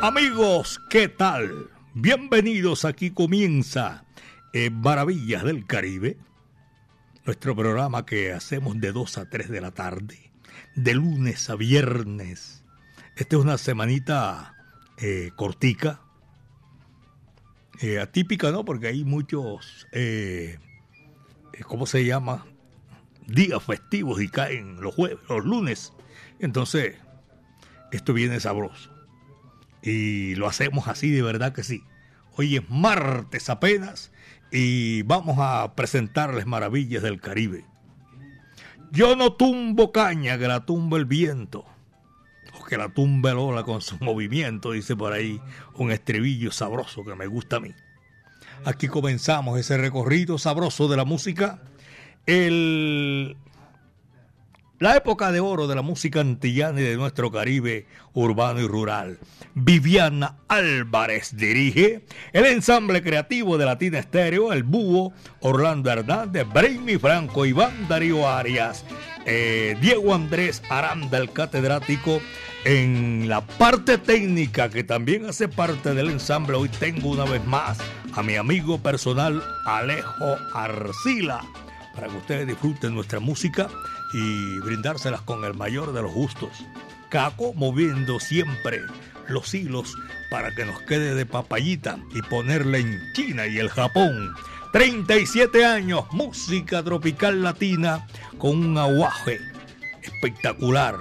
Amigos, ¿qué tal? Bienvenidos, aquí comienza Maravillas del Caribe, nuestro programa que hacemos de 2 a 3 de la tarde, de lunes a viernes. Esta es una semanita eh, cortica, eh, atípica, ¿no? Porque hay muchos, eh, ¿cómo se llama? Días festivos y caen los jueves, los lunes. Entonces, esto viene sabroso. Y lo hacemos así de verdad que sí. Hoy es martes apenas y vamos a presentarles maravillas del Caribe. Yo no tumbo caña, que la tumba el viento. O que la tumba el ola con su movimiento, dice por ahí un estribillo sabroso que me gusta a mí. Aquí comenzamos ese recorrido sabroso de la música. El la época de oro de la música antillana y de nuestro Caribe urbano y rural. Viviana Álvarez dirige el ensamble creativo de Latina Estéreo, el Búho, Orlando Hernández, Brainy Franco, Iván Darío Arias, eh, Diego Andrés Aranda, el catedrático. En la parte técnica, que también hace parte del ensamble, hoy tengo una vez más a mi amigo personal Alejo Arcila, para que ustedes disfruten nuestra música y brindárselas con el mayor de los gustos. Caco moviendo siempre los hilos para que nos quede de papayita y ponerle en China y el Japón. 37 años, música tropical latina con un aguaje espectacular.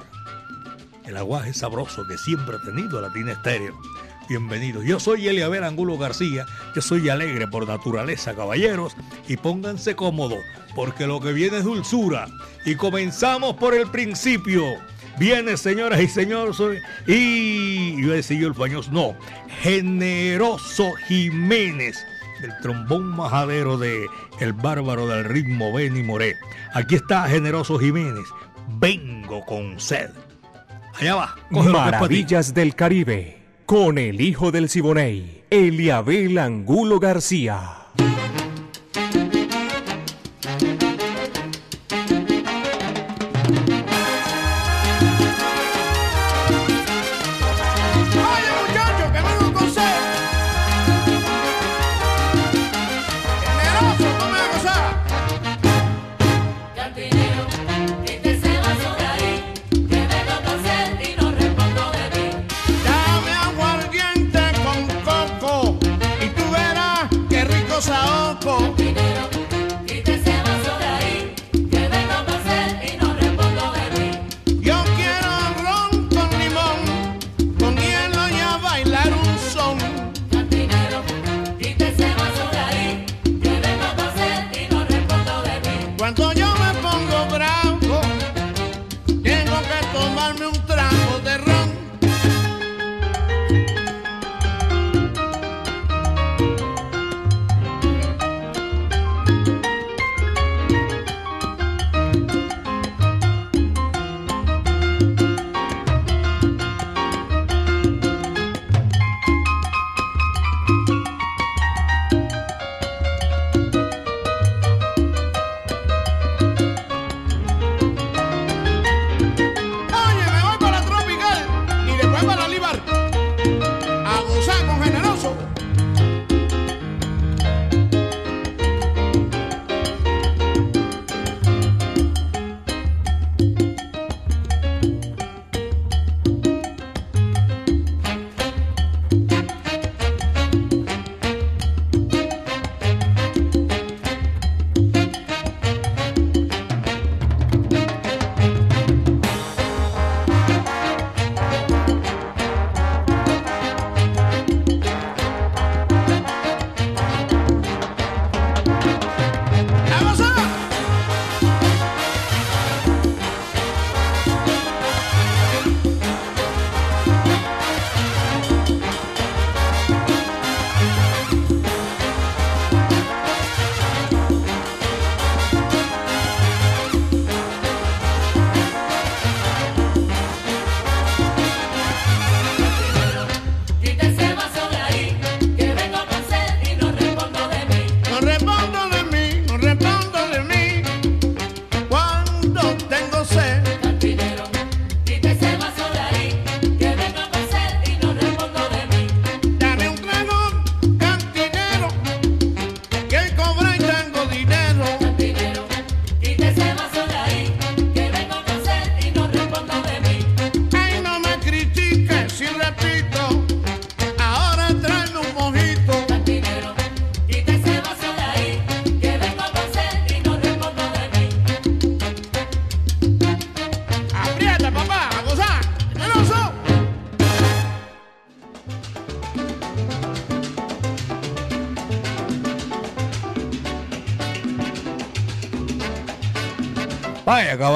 El aguaje sabroso que siempre ha tenido Latina Estéreo. Bienvenidos. Yo soy Eliabel Angulo García. Yo soy alegre por naturaleza, caballeros. Y pónganse cómodos, porque lo que viene es dulzura. Y comenzamos por el principio. Viene, señoras y señores, y iba a decir yo el fañoso, no, Generoso Jiménez, del trombón majadero de El Bárbaro del Ritmo Benny Moré. Aquí está Generoso Jiménez, vengo con sed. Allá va. Maravillas del Caribe, con el hijo del Siboney, Eliabel Angulo García.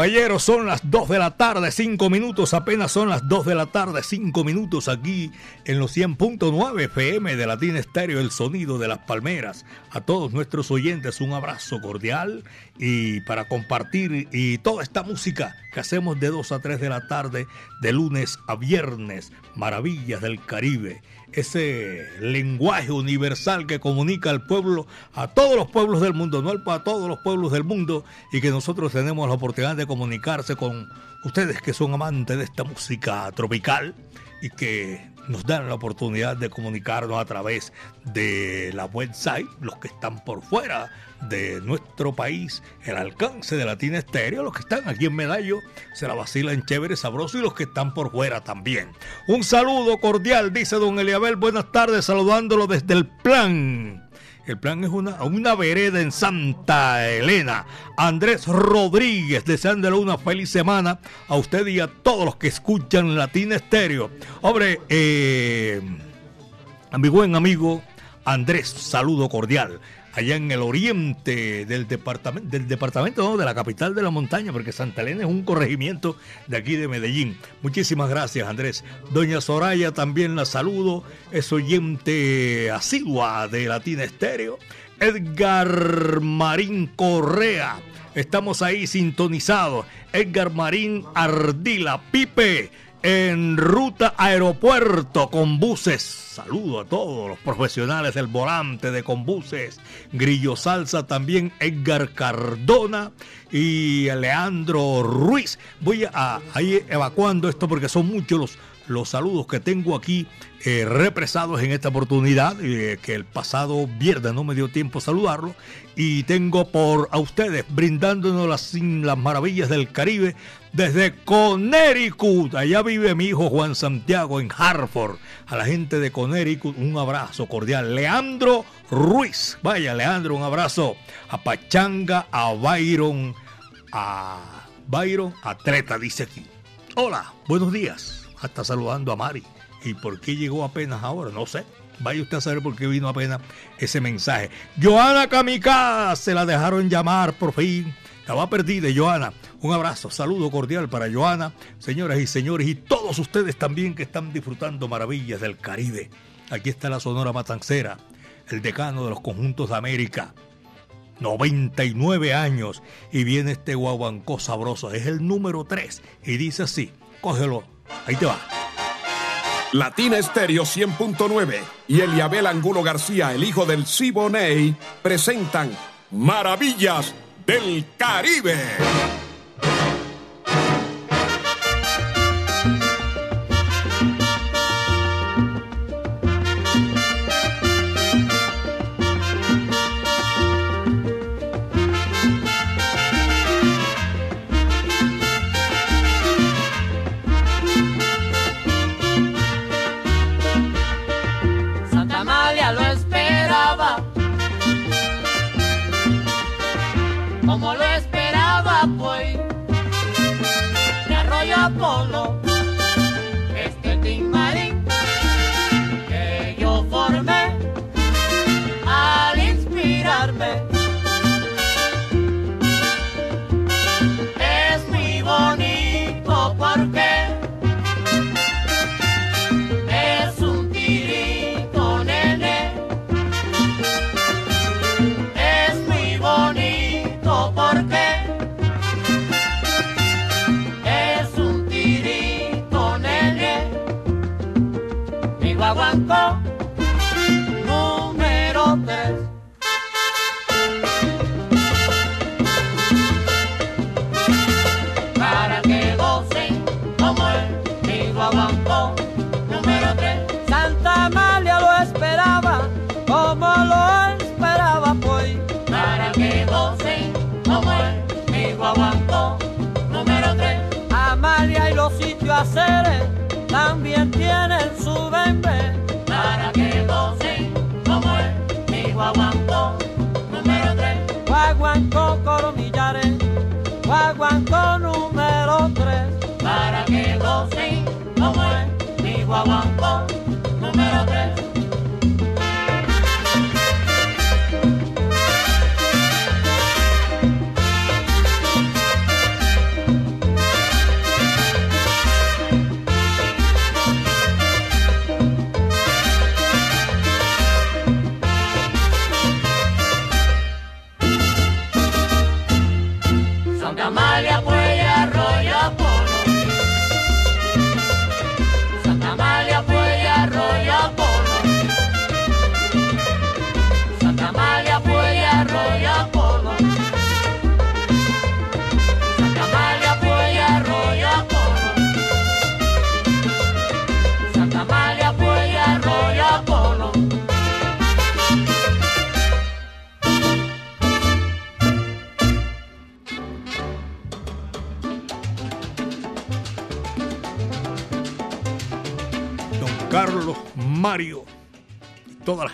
Caballeros, son las 2 de la tarde, 5 minutos, apenas son las 2 de la tarde, 5 minutos aquí en los 100.9 FM de Latina Estéreo, el sonido de las palmeras. A todos nuestros oyentes un abrazo cordial y para compartir y toda esta música que hacemos de 2 a 3 de la tarde, de lunes a viernes, maravillas del Caribe ese lenguaje universal que comunica al pueblo, a todos los pueblos del mundo, no a todos los pueblos del mundo, y que nosotros tenemos la oportunidad de comunicarse con ustedes que son amantes de esta música tropical y que nos dan la oportunidad de comunicarnos a través de la website, los que están por fuera de nuestro país, el alcance de Latina Estéreo, los que están aquí en Medallo, se la vacilan chévere, sabroso y los que están por fuera también. Un saludo cordial, dice don Eliabel, buenas tardes, saludándolo desde el plan. El plan es una, una vereda en Santa Elena. Andrés Rodríguez, deseándole una feliz semana a usted y a todos los que escuchan Latina Estéreo. Hombre, eh, a mi buen amigo Andrés, saludo cordial allá en el oriente del departamento, del departamento no, de la capital de la montaña, porque Santa Elena es un corregimiento de aquí de Medellín. Muchísimas gracias, Andrés. Doña Soraya también la saludo, es oyente asidua de Latina Estéreo. Edgar Marín Correa, estamos ahí sintonizados. Edgar Marín Ardila Pipe en ruta aeropuerto con buses. Saludo a todos los profesionales del volante de Conbuses. Grillo Salsa también, Edgar Cardona y Leandro Ruiz. Voy a, ir evacuando esto porque son muchos los, los saludos que tengo aquí eh, represados en esta oportunidad, eh, que el pasado viernes no me dio tiempo saludarlo. Y tengo por a ustedes brindándonos las, las maravillas del Caribe desde Connecticut. Allá vive mi hijo Juan Santiago en Hartford. A la gente de Connecticut un abrazo cordial. Leandro Ruiz. Vaya, Leandro, un abrazo. A Pachanga, a Byron, a Byron Atleta, dice aquí. Hola, buenos días. Hasta saludando a Mari. ¿Y por qué llegó apenas ahora? No sé. Vaya usted a saber por qué vino apenas ese mensaje. Joana Kamikaze, se la dejaron llamar por fin. Estaba perdida, Joana. Un abrazo, saludo cordial para Joana, señoras y señores, y todos ustedes también que están disfrutando maravillas del Caribe. Aquí está la Sonora Matancera, el decano de los conjuntos de América. 99 años y viene este guaguancó sabroso. Es el número 3 y dice así, cógelo, ahí te va. Latina Estéreo 100.9 y Eliabel Angulo García, el hijo del Siboney, presentan Maravillas del Caribe.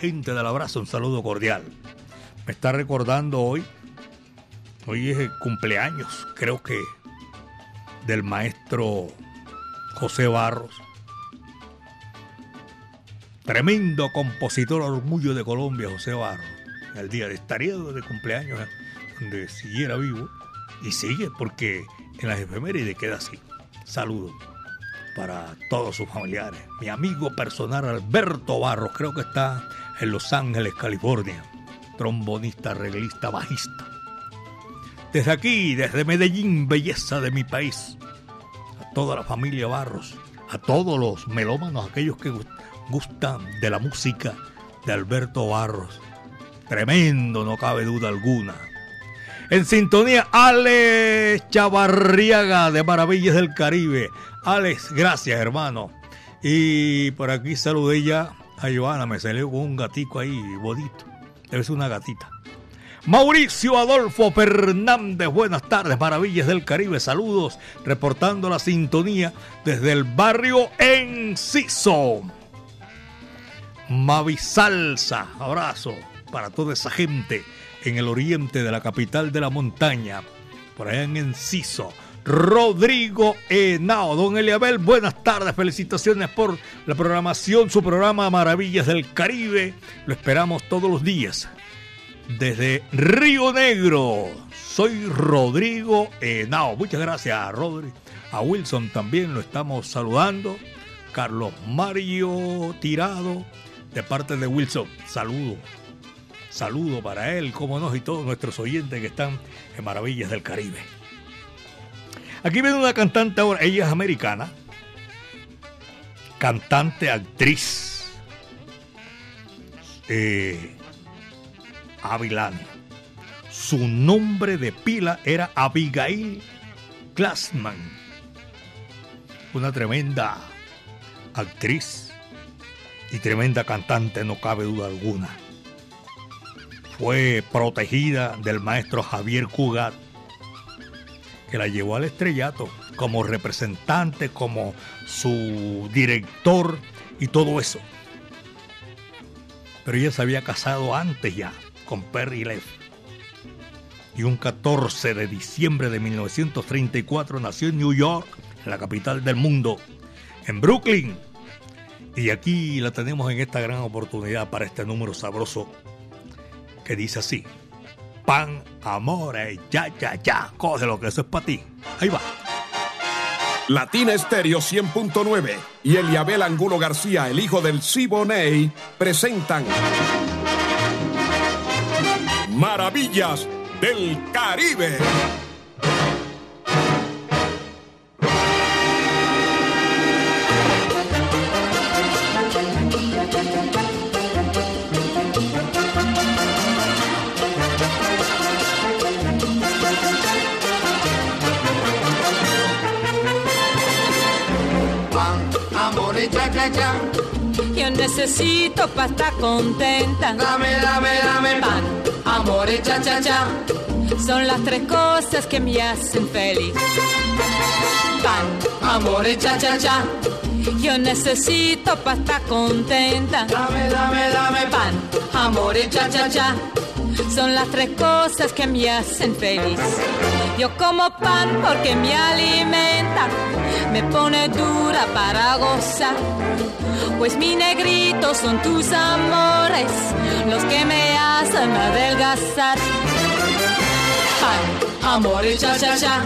Gente abrazo, un saludo cordial. Me está recordando hoy, hoy es el cumpleaños, creo que, del maestro José Barros. Tremendo compositor orgullo de Colombia, José Barros. El día de estaría de cumpleaños, eh, donde siguiera vivo. Y sigue porque en las efemérides queda así. Saludos para todos sus familiares. Mi amigo personal Alberto Barros, creo que está en Los Ángeles, California. Trombonista, arreglista, bajista. Desde aquí, desde Medellín, belleza de mi país. A toda la familia Barros, a todos los melómanos, aquellos que gust- gustan de la música de Alberto Barros. Tremendo, no cabe duda alguna. En sintonía, Alex Chavarriaga de Maravillas del Caribe. Alex, gracias, hermano. Y por aquí saludé ya a Joana, me salió con un gatico ahí, bonito. Debe ser una gatita. Mauricio Adolfo Fernández, buenas tardes, Maravillas del Caribe, saludos, reportando la sintonía desde el barrio Enciso. Mavi Salsa, abrazo para toda esa gente en el oriente de la capital de la montaña, por allá en Enciso. Rodrigo Henao, don Eliabel, buenas tardes, felicitaciones por la programación, su programa Maravillas del Caribe. Lo esperamos todos los días. Desde Río Negro, soy Rodrigo Henao. Muchas gracias, Rodri. A Wilson también lo estamos saludando. Carlos Mario Tirado, de parte de Wilson, saludo. Saludo para él, como no, y todos nuestros oyentes que están en Maravillas del Caribe. Aquí viene una cantante ahora, ella es americana, cantante, actriz, eh, Avilán. Su nombre de pila era Abigail Glassman, una tremenda actriz y tremenda cantante, no cabe duda alguna. Fue protegida del maestro Javier Cugat, que la llevó al estrellato como representante, como su director y todo eso. Pero ella se había casado antes ya con Perry Leff. Y un 14 de diciembre de 1934 nació en New York, la capital del mundo, en Brooklyn. Y aquí la tenemos en esta gran oportunidad para este número sabroso que dice así. Pan, amore, ya, ya, ya. Coge lo que eso es para ti. Ahí va. Latina Estéreo 100.9 y Eliabel Angulo García, el hijo del Siboney, presentan Maravillas del Caribe. Necesito para estar contenta. Dame, dame, dame pan, amor y cha cha cha. Son las tres cosas que me hacen feliz. Pan, amore cha cha cha. Yo necesito para estar contenta. Dame, dame, dame pan, amore cha cha cha. Son las tres cosas que me hacen feliz. Yo como pan porque me alimenta, me pone dura para gozar. Pues mi negrito son tus amores, los que me hacen adelgazar. Pan, amore cha cha cha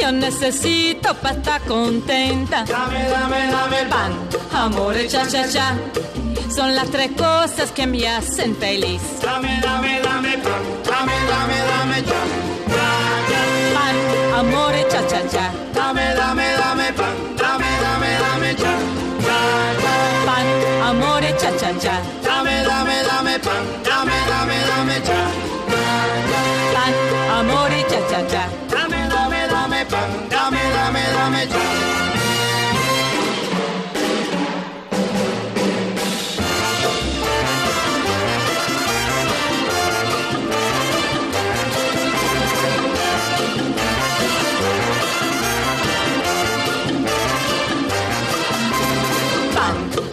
yo necesito para estar contenta. Dame, dame, dame pan, amor, cha, cha, cha. Son las tres cosas que me hacen feliz. Dame, dame, dame pan, dame, dame, dame cha. Pan, amor, cha, cha, cha. Dame, dame, dame Dame, dame, dame pan, dame, dame, dame cha. Pan, amor, cha, cha, cha. Dame, dame, dame pan, dame, dame, dame cha.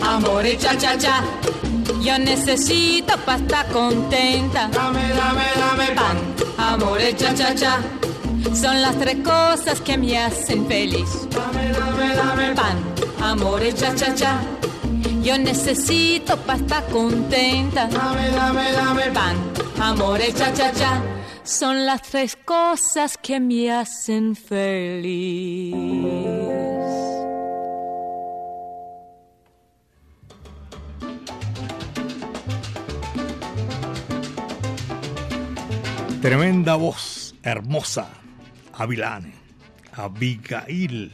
amore cha cha cha. Yo necesito para estar contenta. Dame, dame, dame pan, amore cha cha cha. Son las tres cosas que me hacen feliz. Dame, dame, dame pan, amore cha cha cha. Yo necesito para estar contenta. Dame, dame, dame pan, amore cha cha cha. Son las tres cosas que me hacen feliz. Tremenda voz, hermosa, Avilane, Abigail.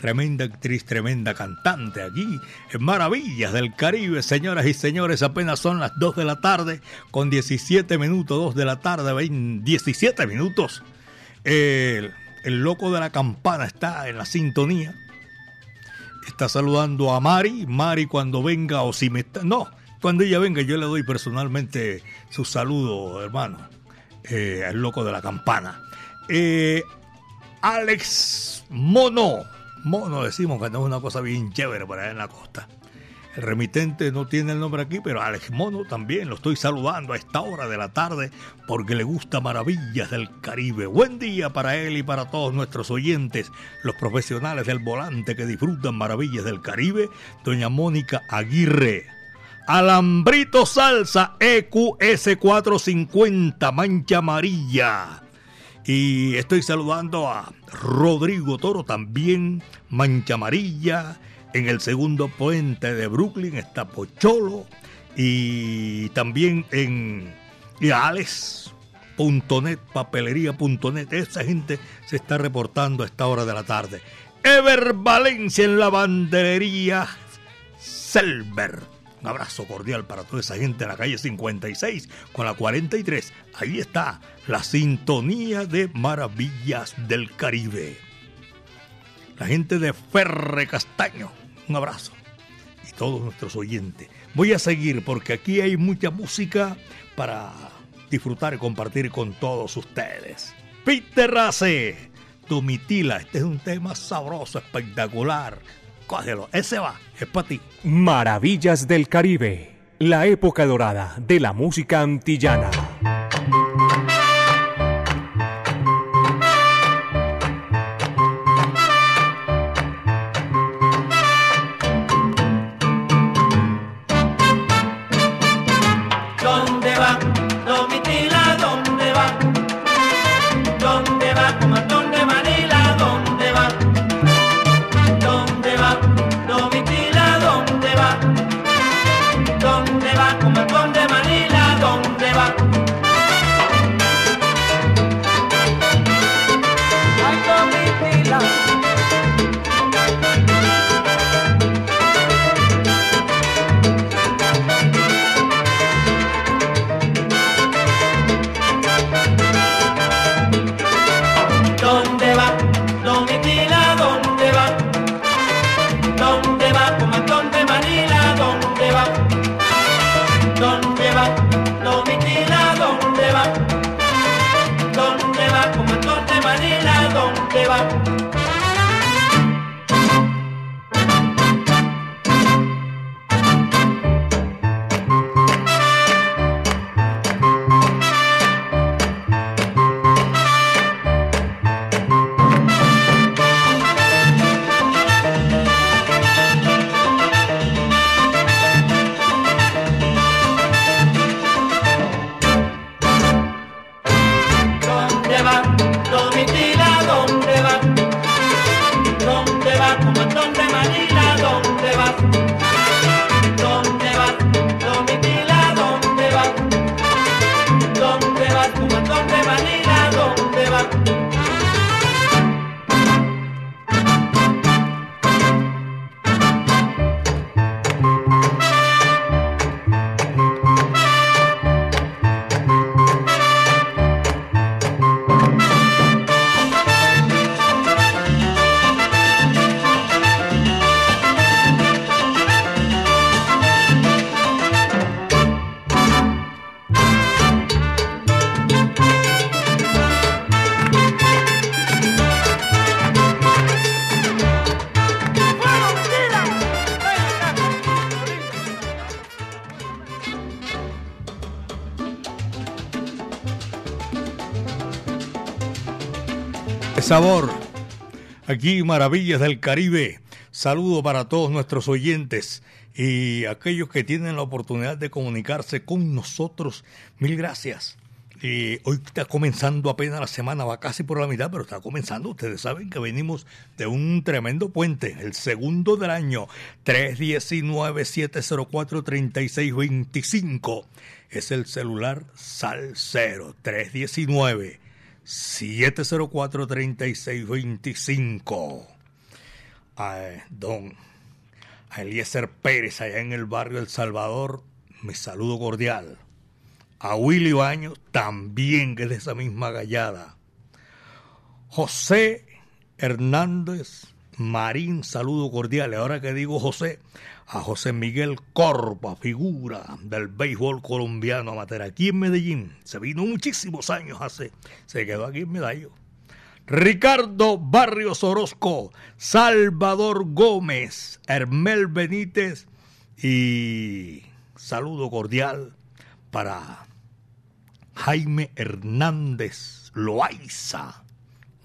Tremenda actriz, tremenda cantante aquí en Maravillas del Caribe, señoras y señores. Apenas son las 2 de la tarde, con 17 minutos, 2 de la tarde, 17 minutos. El, el loco de la campana está en la sintonía. Está saludando a Mari. Mari, cuando venga, o si me está. No, cuando ella venga, yo le doy personalmente su saludo, hermano, eh, al loco de la campana. Eh, Alex Mono. Mono decimos que no es una cosa bien chévere por allá en la costa. El remitente no tiene el nombre aquí, pero Alex Mono también lo estoy saludando a esta hora de la tarde porque le gusta Maravillas del Caribe. Buen día para él y para todos nuestros oyentes, los profesionales del volante que disfrutan Maravillas del Caribe. Doña Mónica Aguirre. Alambrito Salsa EQS 450 Mancha Amarilla. Y estoy saludando a Rodrigo Toro también, Mancha Amarilla. En el segundo puente de Brooklyn está Pocholo. Y también en Alex.net, papelería.net. Esa gente se está reportando a esta hora de la tarde. Ever Valencia en la banderería Selber un abrazo cordial para toda esa gente en la calle 56 con la 43. Ahí está la sintonía de maravillas del Caribe. La gente de Ferre Castaño, un abrazo. Y todos nuestros oyentes. Voy a seguir porque aquí hay mucha música para disfrutar y compartir con todos ustedes. Peter Race, Domitila, este es un tema sabroso, espectacular cógelo, ese va, es para ti. Maravillas del Caribe, la época dorada de la música antillana. Sabor. Aquí Maravillas del Caribe. Saludo para todos nuestros oyentes y aquellos que tienen la oportunidad de comunicarse con nosotros. Mil gracias. Y hoy está comenzando apenas la semana, va casi por la mitad, pero está comenzando. Ustedes saben que venimos de un tremendo puente, el segundo del año, 319-704-3625. Es el celular Salcero, 319 704-3625. A don Eliezer Pérez, allá en el barrio El Salvador, mi saludo cordial. A Willy Baños, también, que es de esa misma gallada. José Hernández Marín, saludo cordial. Ahora que digo José, a José Miguel Corpa, figura del béisbol colombiano amateur aquí en Medellín. Se vino muchísimos años hace, se quedó aquí en Medallo. Ricardo Barrios Orozco, Salvador Gómez, Hermel Benítez y saludo cordial para Jaime Hernández Loaiza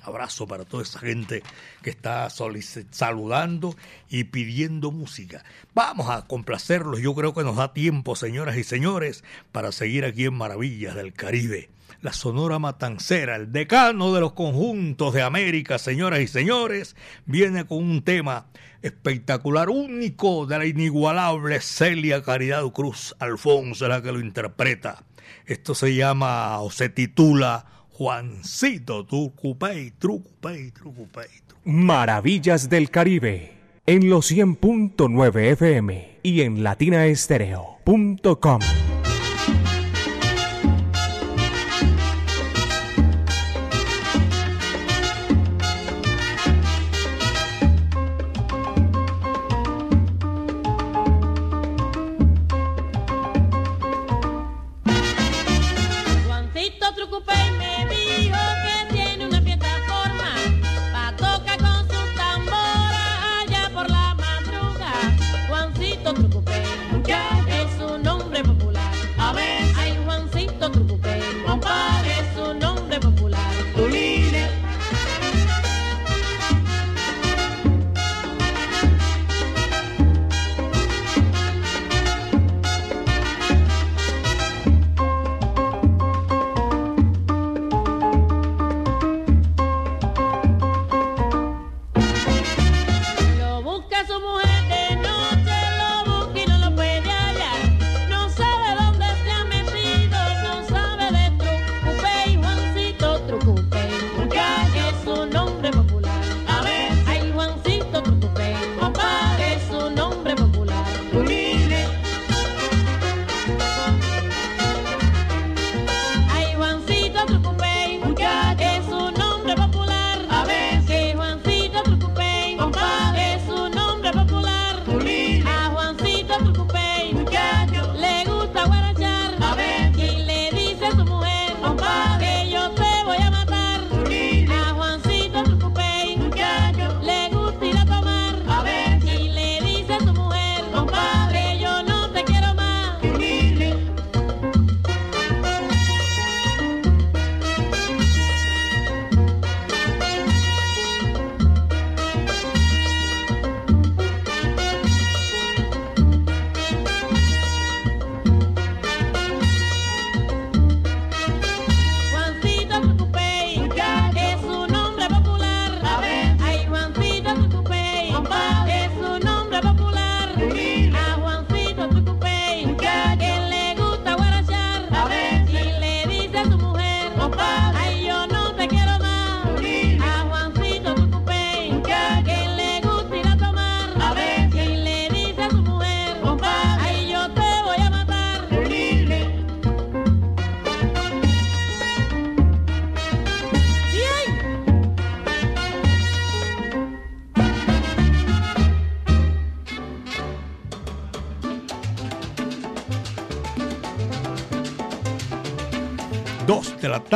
abrazo para toda esa gente que está saludando y pidiendo música. Vamos a complacerlos, yo creo que nos da tiempo, señoras y señores, para seguir aquí en Maravillas del Caribe. La Sonora Matancera, el decano de los conjuntos de América, señoras y señores, viene con un tema espectacular, único de la inigualable Celia Caridad Cruz Alfonso, la que lo interpreta. Esto se llama o se titula Juancito Trucupey, Trucupey, Trucupey. Maravillas del Caribe en los 100.9 FM y en latinaestereo.com.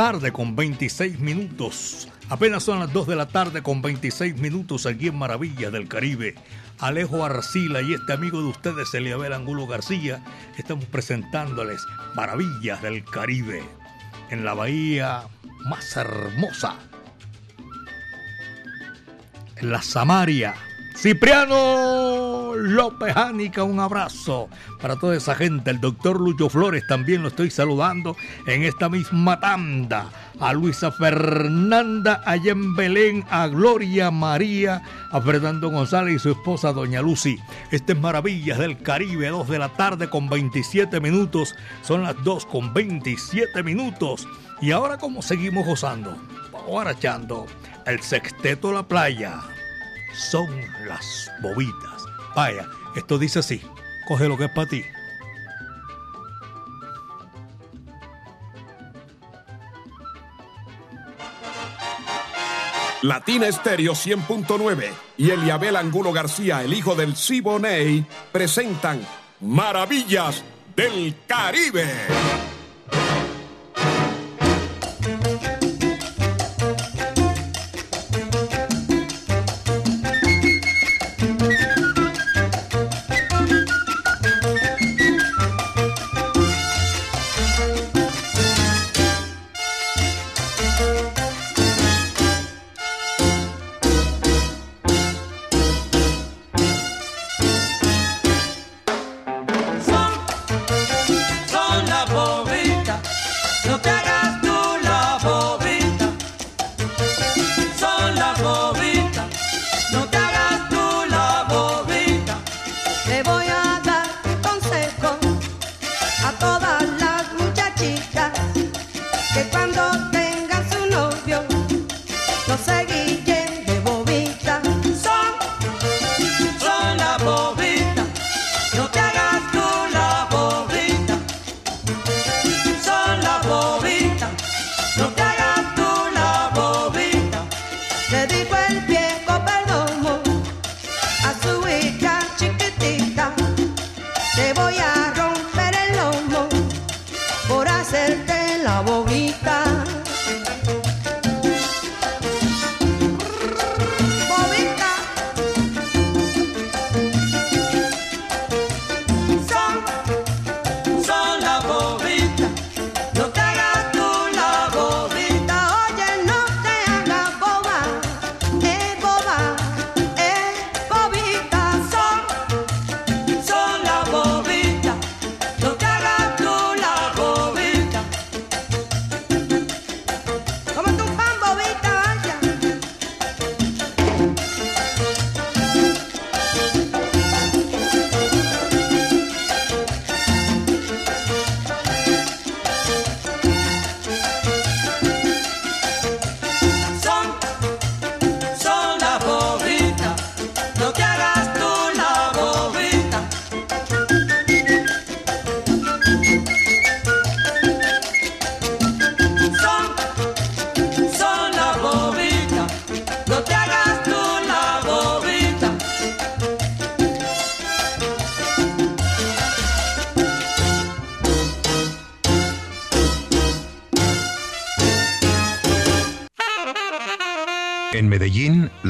tarde con 26 minutos. Apenas son las 2 de la tarde con 26 minutos aquí en Maravillas del Caribe. Alejo Arcila y este amigo de ustedes, Eliabel Angulo García, estamos presentándoles Maravillas del Caribe en la bahía más hermosa en la Samaria. Cipriano López Ánica, un abrazo para toda esa gente. El doctor Lucho Flores también lo estoy saludando en esta misma tanda. A Luisa Fernanda allá en Belén, a Gloria María, a Fernando González y su esposa Doña Lucy. Estas Maravillas del Caribe, 2 de la tarde con 27 minutos. Son las 2 con 27 minutos. Y ahora como seguimos gozando, ahora echando el sexteto La Playa son las bobitas. Vaya, esto dice así. Coge lo que es para ti. Latina Estéreo 100.9 y Eliabel Angulo García, el hijo del Siboney, presentan Maravillas del Caribe.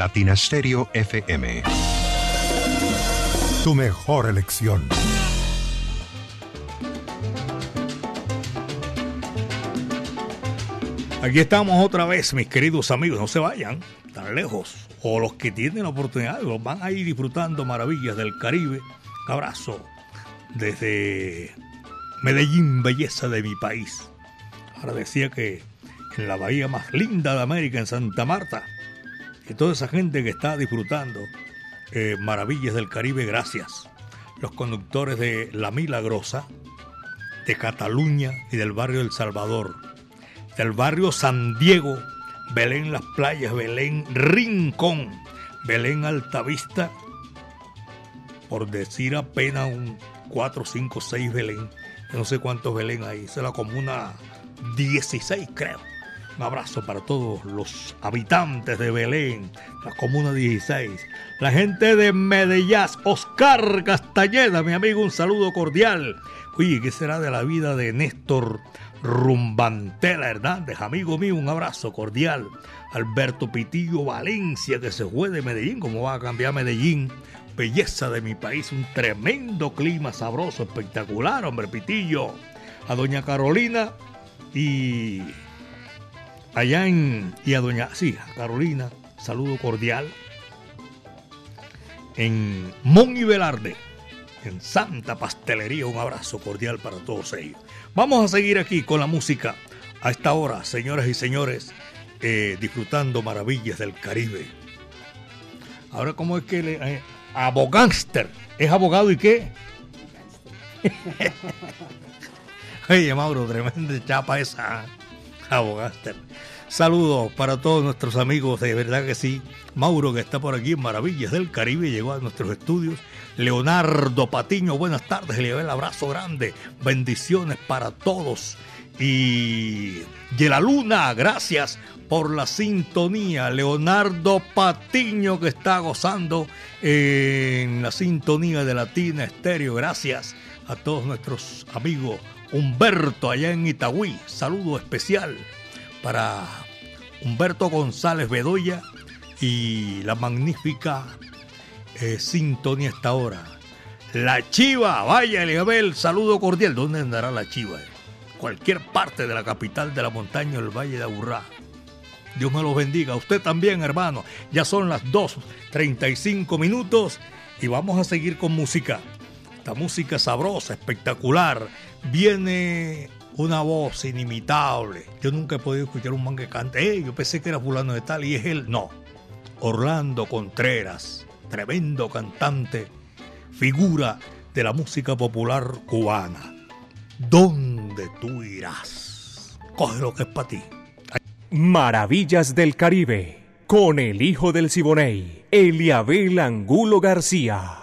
Latina Stereo FM. Tu mejor elección. Aquí estamos otra vez, mis queridos amigos. No se vayan tan lejos. O los que tienen la oportunidad, los van a ir disfrutando maravillas del Caribe. abrazo desde Medellín, belleza de mi país. Ahora decía que en la bahía más linda de América, en Santa Marta, y toda esa gente que está disfrutando eh, maravillas del Caribe, gracias. Los conductores de La Milagrosa, de Cataluña y del barrio El Salvador, del barrio San Diego, Belén Las Playas, Belén Rincón, Belén Altavista, por decir apenas un 4, 5, 6 Belén, no sé cuántos Belén hay, es la comuna 16 creo. Un abrazo para todos los habitantes de Belén, la Comuna 16, la gente de Medellín, Oscar Castañeda, mi amigo, un saludo cordial. Oye, ¿qué será de la vida de Néstor Rumbantela Hernández? Amigo mío, un abrazo cordial. Alberto Pitillo Valencia, que se fue de Medellín, ¿cómo va a cambiar Medellín? Belleza de mi país, un tremendo clima sabroso, espectacular, hombre Pitillo. A doña Carolina y allá en, y a doña, sí, Carolina, saludo cordial. en Mon y Velarde, en Santa Pastelería. Un abrazo cordial para todos ellos. Vamos a seguir aquí con la música a esta hora, señoras y señores, eh, disfrutando maravillas del Caribe. Ahora, ¿cómo es que le... Eh, abogánster. ¿Es abogado y qué? Oye, Mauro, tremenda chapa esa. Abogánster. Saludos para todos nuestros amigos, de verdad que sí. Mauro, que está por aquí en Maravillas del Caribe, llegó a nuestros estudios. Leonardo Patiño, buenas tardes, le el abrazo grande. Bendiciones para todos. Y de la Luna, gracias por la sintonía. Leonardo Patiño, que está gozando en la sintonía de Latina Estéreo. Gracias a todos nuestros amigos. Humberto, allá en Itagüí, saludo especial para Humberto González Bedoya y la magnífica eh, sintonía esta hora. La Chiva, vaya Eliabel, saludo cordial. ¿Dónde andará la Chiva? Cualquier parte de la capital de la montaña, el Valle de Aburrá. Dios me los bendiga. Usted también, hermano. Ya son las 2.35 minutos y vamos a seguir con música. Esta música sabrosa, espectacular. Viene una voz inimitable. Yo nunca he podido escuchar un man que cante. yo pensé que era fulano de tal y es él. No. Orlando Contreras, tremendo cantante, figura de la música popular cubana. ¿Dónde tú irás? Coge lo que es para ti. Maravillas del Caribe, con el hijo del Siboney, Eliabel Angulo García.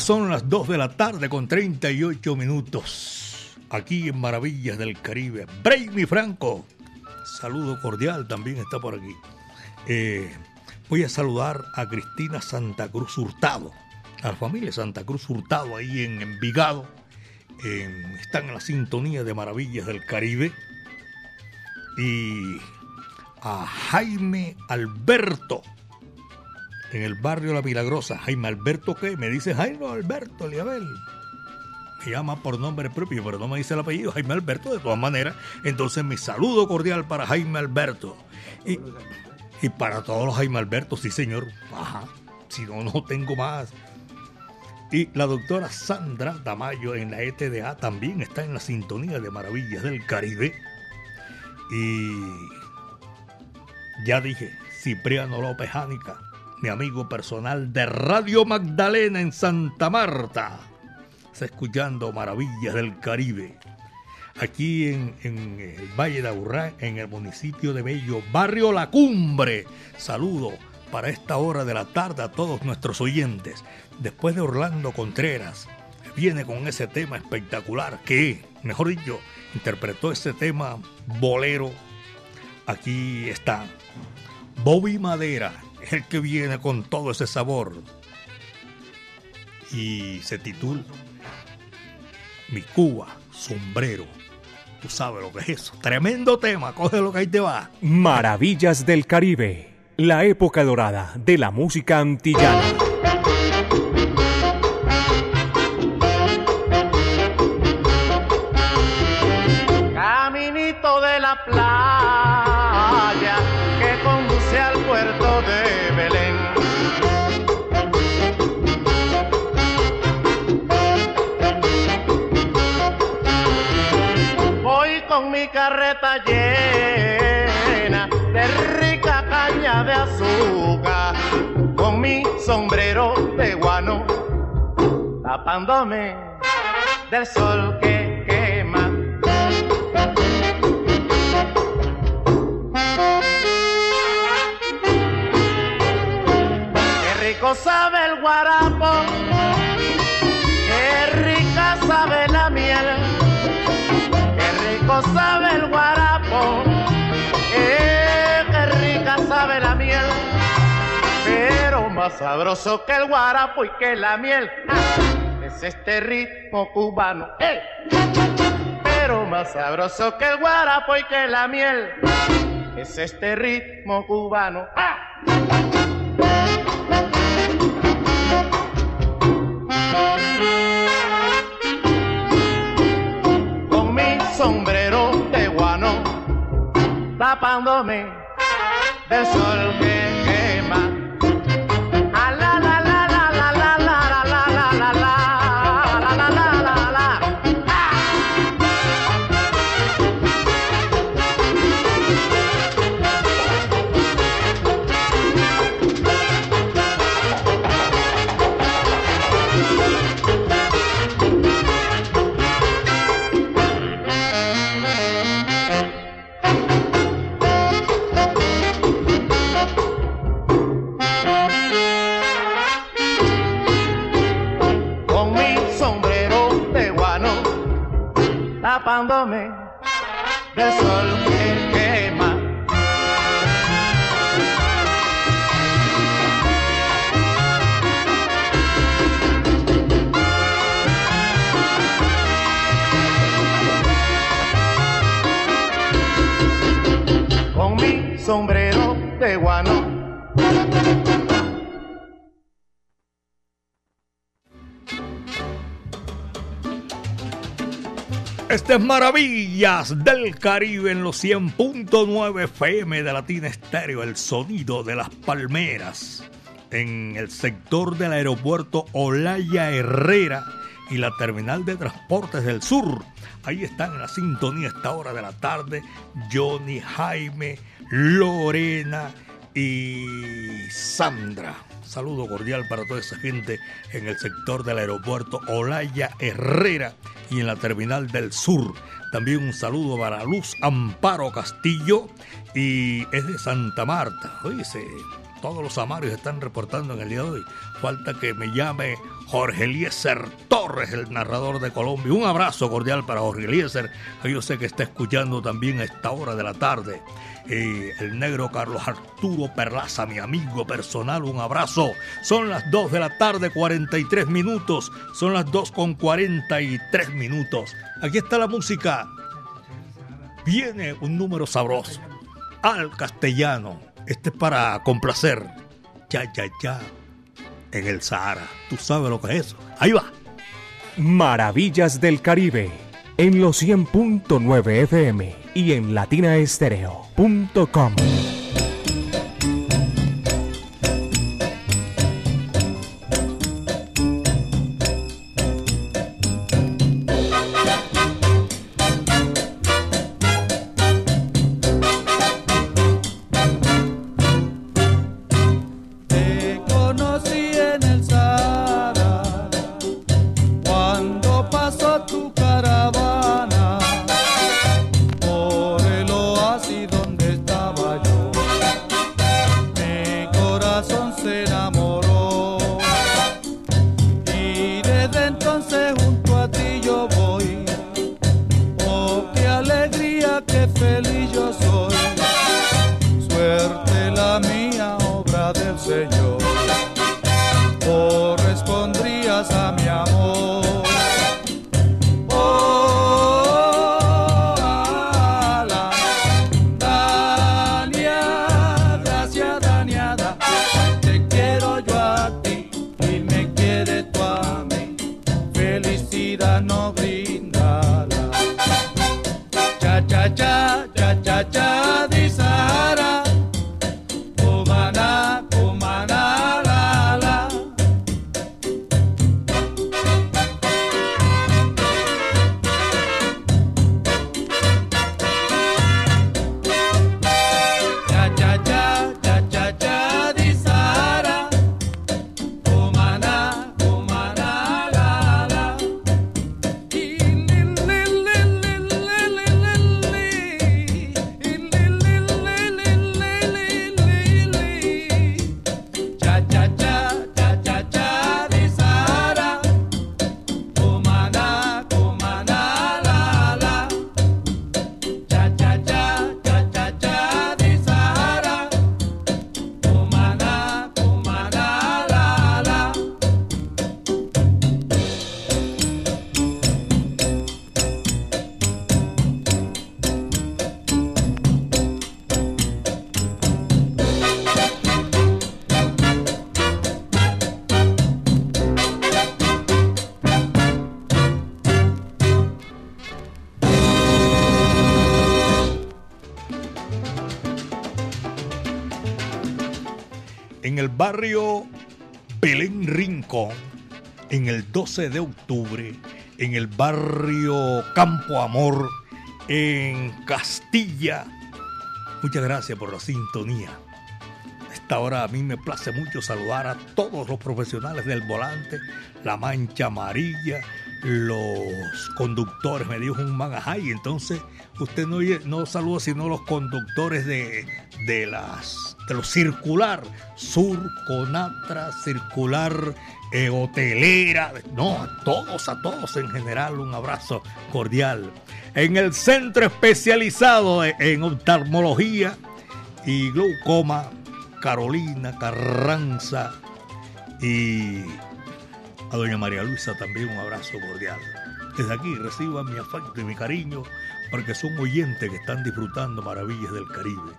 Son las 2 de la tarde con 38 minutos. Aquí en Maravillas del Caribe. Braymi Franco. Saludo cordial, también está por aquí. Eh, voy a saludar a Cristina Santa Cruz Hurtado. A la familia Santa Cruz Hurtado ahí en Envigado. están en la sintonía de Maravillas del Caribe. Y a Jaime Alberto en el barrio La Milagrosa. Jaime Alberto, ¿qué? Me dice Jaime Alberto, Liabel. me llama por nombre propio, pero no me dice el apellido, Jaime Alberto, de todas maneras. Entonces mi saludo cordial para Jaime Alberto. Y, para todos los Jaime Alberto, sí señor. Ajá, si no, no tengo más. Y la doctora Sandra Tamayo en la ETDA también está en la sintonía de Maravillas del Caribe. Y ya dije, Cipriano López Jánica, mi amigo personal de Radio Magdalena en Santa Marta. Está escuchando Maravillas del Caribe. Aquí en, en el Valle de Aburrá, en el municipio de Bello, Barrio La Cumbre. Saludo para esta hora de la tarde a todos nuestros oyentes. Después de Orlando Contreras, viene con ese tema espectacular que, mejor dicho, interpretó ese tema bolero. Aquí está Bobby Madera, el que viene con todo ese sabor. Y se titula Mi Cuba, sombrero. Tú sabes lo que es eso. Tremendo tema, coge lo que ahí te va. Maravillas del Caribe la época dorada de la música antillana. Sombrero de guano, tapándome del sol que quema. Qué rico sabe el guarapo, más sabroso que el guarapo y que la miel ah, es este ritmo cubano. ¡eh! Pero más sabroso que el guarapo y que la miel es este ritmo cubano. ¡ah! con mi sombrero de guano, tapándome del sol que Maravillas del Caribe en los 100.9 FM de Latina Estéreo, el sonido de las palmeras en el sector del aeropuerto Olaya Herrera y la terminal de transportes del sur. Ahí están en la sintonía a esta hora de la tarde Johnny, Jaime, Lorena y Sandra. Saludo cordial para toda esa gente en el sector del aeropuerto Olaya Herrera y en la terminal del sur. También un saludo para Luz Amparo Castillo y es de Santa Marta. Oye, todos los amarios están reportando en el día de hoy. Falta que me llame Jorge Eliezer Torres, el narrador de Colombia. Un abrazo cordial para Jorge Eliezer, que yo sé que está escuchando también a esta hora de la tarde. Eh, el negro Carlos Arturo Perlaza, mi amigo personal, un abrazo. Son las 2 de la tarde, 43 minutos. Son las 2 con 43 minutos. Aquí está la música. Viene un número sabroso. Al castellano. Este es para complacer. Ya, ya, ya. En el Sahara. Tú sabes lo que es eso. Ahí va. Maravillas del Caribe en los 100.9 FM y en latinaestereo.com. barrio Belén Rincón, en el 12 de octubre, en el barrio Campo Amor, en Castilla. Muchas gracias por la sintonía. esta hora a mí me place mucho saludar a todos los profesionales del volante, la mancha amarilla, los conductores, me dijo un man, entonces usted no, no saluda sino los conductores de, de las de lo circular, Sur, Conatra, circular, eh, hotelera, no, a todos, a todos en general, un abrazo cordial. En el centro especializado en oftalmología y glaucoma, Carolina Carranza y a doña María Luisa también un abrazo cordial. Desde aquí reciban mi afecto y mi cariño porque son oyentes que están disfrutando maravillas del Caribe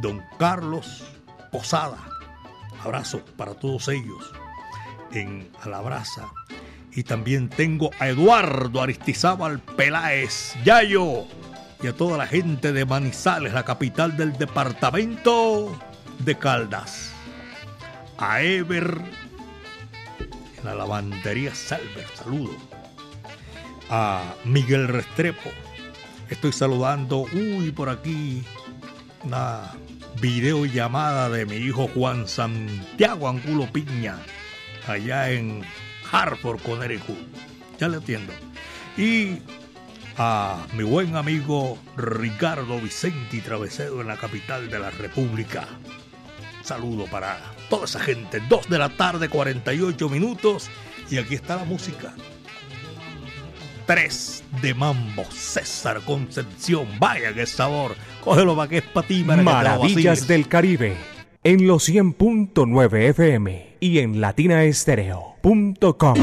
don Carlos Posada. Abrazo para todos ellos en Alabraza. Y también tengo a Eduardo Aristizábal Peláez, Yayo, y a toda la gente de Manizales, la capital del departamento de Caldas. A Ever la lavandería Salver, saludo. A Miguel Restrepo, estoy saludando, uy, por aquí, una videollamada de mi hijo Juan Santiago Angulo Piña, allá en Hartford, Connecticut. Ya le entiendo. Y a mi buen amigo Ricardo Vicente Travesedo en la capital de la República. Saludo para toda esa gente. Dos de la tarde, 48 minutos. Y aquí está la música. 3 de mambo. César Concepción. Vaya que sabor. Cógelo para que es para ti. Maravillas del Caribe. En los 100.9 FM y en latinaestereo.com.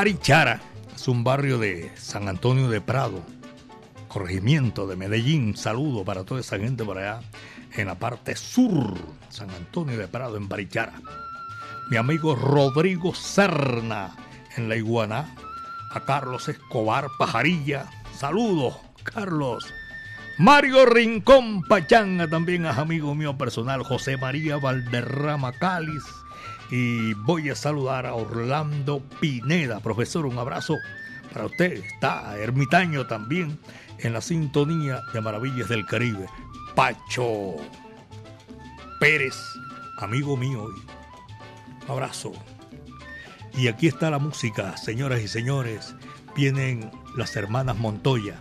Barichara es un barrio de San Antonio de Prado, corregimiento de Medellín. Saludo para toda esa gente por allá en la parte sur, San Antonio de Prado, en Barichara. Mi amigo Rodrigo Serna en la Iguana. A Carlos Escobar Pajarilla. Saludos, Carlos. Mario Rincón Pachanga también es amigo mío personal. José María Valderrama Cáliz. Y voy a saludar a Orlando Pineda. Profesor, un abrazo para usted. Está ermitaño también en la sintonía de Maravillas del Caribe. Pacho Pérez, amigo mío. Un abrazo. Y aquí está la música, señoras y señores. Vienen las hermanas Montoya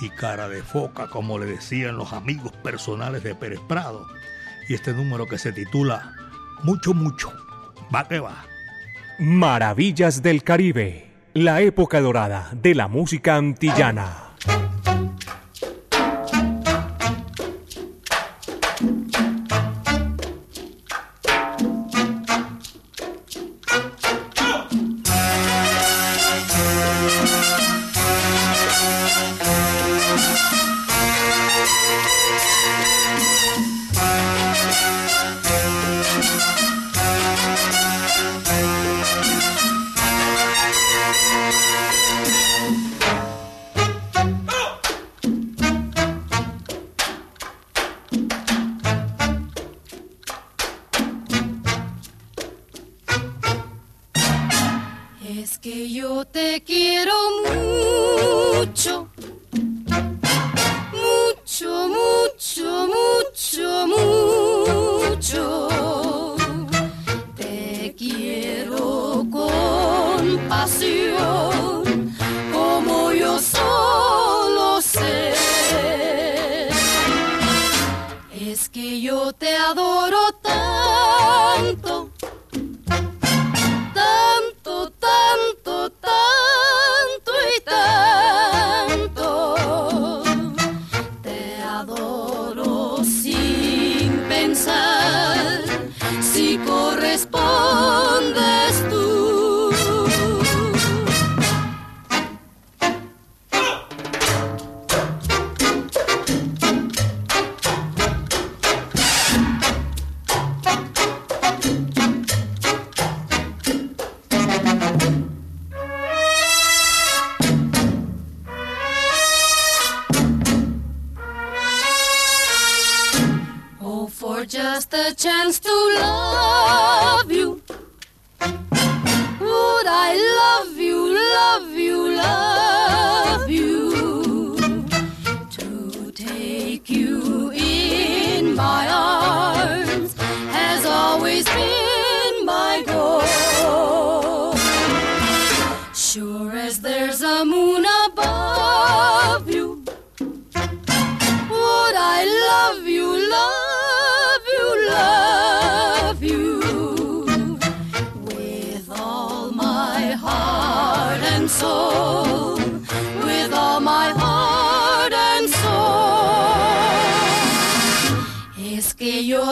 y cara de foca, como le decían los amigos personales de Pérez Prado. Y este número que se titula Mucho, mucho. Va que va. Maravillas del Caribe, la época dorada de la música antillana.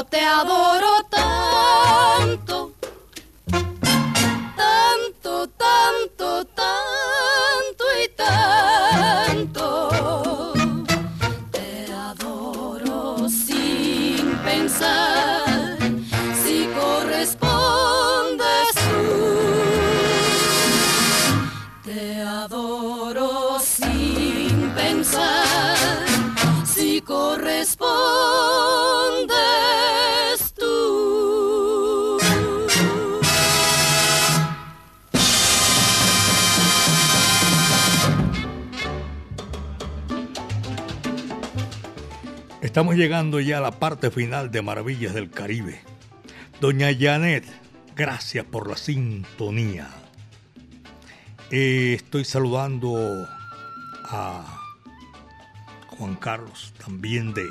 te adoro Estamos llegando ya a la parte final de Maravillas del Caribe. Doña Janet, gracias por la sintonía. Eh, estoy saludando a Juan Carlos, también de,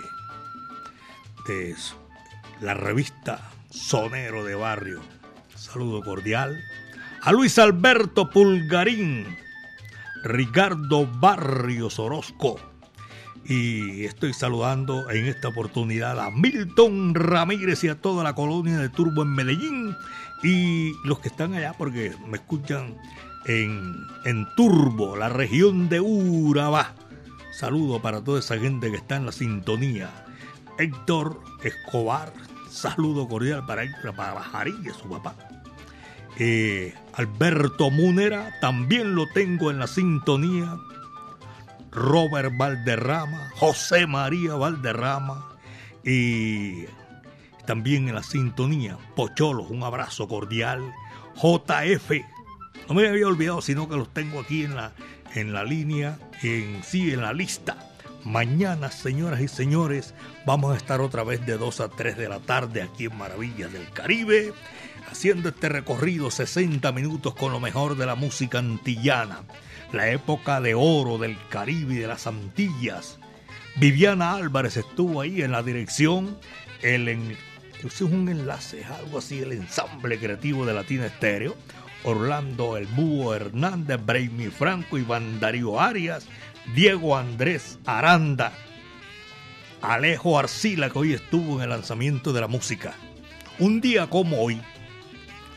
de la revista Sonero de Barrio. Saludo cordial. A Luis Alberto Pulgarín, Ricardo Barrios Orozco y estoy saludando en esta oportunidad a Milton Ramírez y a toda la colonia de Turbo en Medellín y los que están allá porque me escuchan en, en Turbo, la región de Urabá. Saludo para toda esa gente que está en la sintonía. Héctor Escobar, saludo cordial para Héctor, para Bajarí, su papá. Eh, Alberto Munera, también lo tengo en la sintonía. Robert Valderrama, José María Valderrama y también en la sintonía. Pocholos, un abrazo cordial. JF, no me había olvidado, sino que los tengo aquí en la, en la línea, en sí, en la lista. Mañana, señoras y señores, vamos a estar otra vez de 2 a 3 de la tarde aquí en Maravillas del Caribe, haciendo este recorrido 60 minutos con lo mejor de la música antillana, la época de oro del Caribe y de las Antillas. Viviana Álvarez estuvo ahí en la dirección, el en, es un enlace, algo así, el ensamble creativo de Latina Estéreo. Orlando El Búho Hernández, Braimi Franco, Iván Darío Arias, Diego Andrés Aranda, Alejo Arcila, que hoy estuvo en el lanzamiento de la música. Un día como hoy,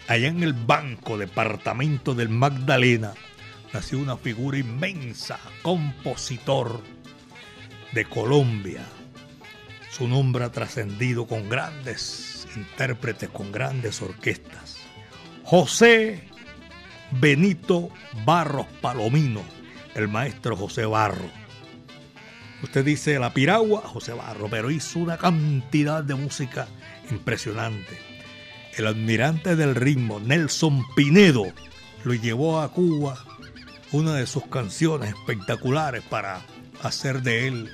allá en el banco departamento del Magdalena, nació una figura inmensa, compositor de Colombia. Su nombre ha trascendido con grandes intérpretes, con grandes orquestas. José Benito Barros Palomino, el maestro José Barro. Usted dice la piragua, José Barro, pero hizo una cantidad de música impresionante. El admirante del ritmo, Nelson Pinedo, lo llevó a Cuba una de sus canciones espectaculares para hacer de él,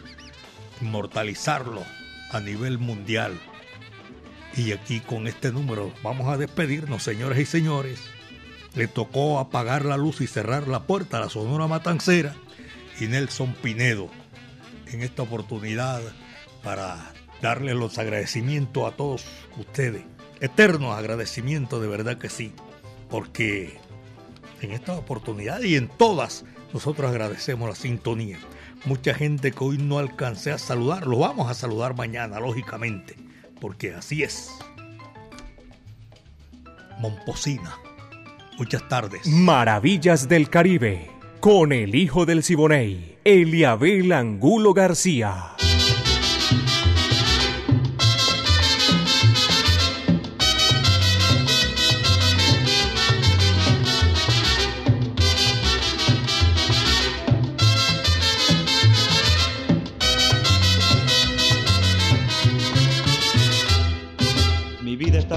inmortalizarlo a nivel mundial. Y aquí con este número vamos a despedirnos, señores y señores le tocó apagar la luz y cerrar la puerta a la Sonora Matancera y Nelson Pinedo en esta oportunidad para darle los agradecimientos a todos ustedes. Eternos agradecimientos, de verdad que sí, porque en esta oportunidad y en todas nosotros agradecemos la sintonía. Mucha gente que hoy no alcancé a saludar, lo vamos a saludar mañana, lógicamente, porque así es. Momposina. Muchas tardes. Maravillas del Caribe, con el hijo del Siboney, Eliabel Angulo García.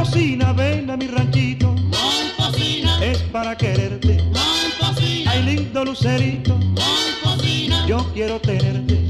Momposina, ven a mi ranchito. Es para quererte. Ay, lindo lucerito, yo quiero tenerte.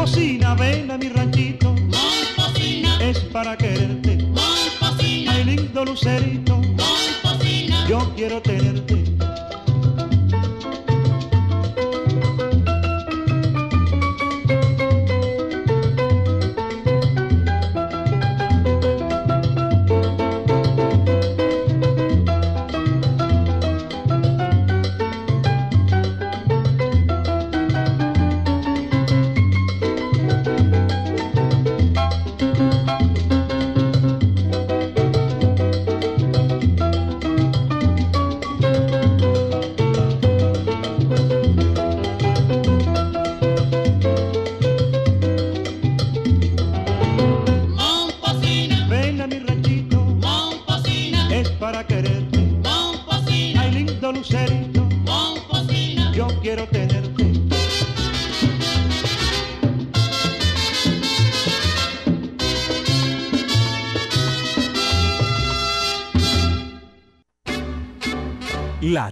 Momposina, ven a mi ranchito, es para quererte. Ay, lindo lucerito, yo quiero tenerte.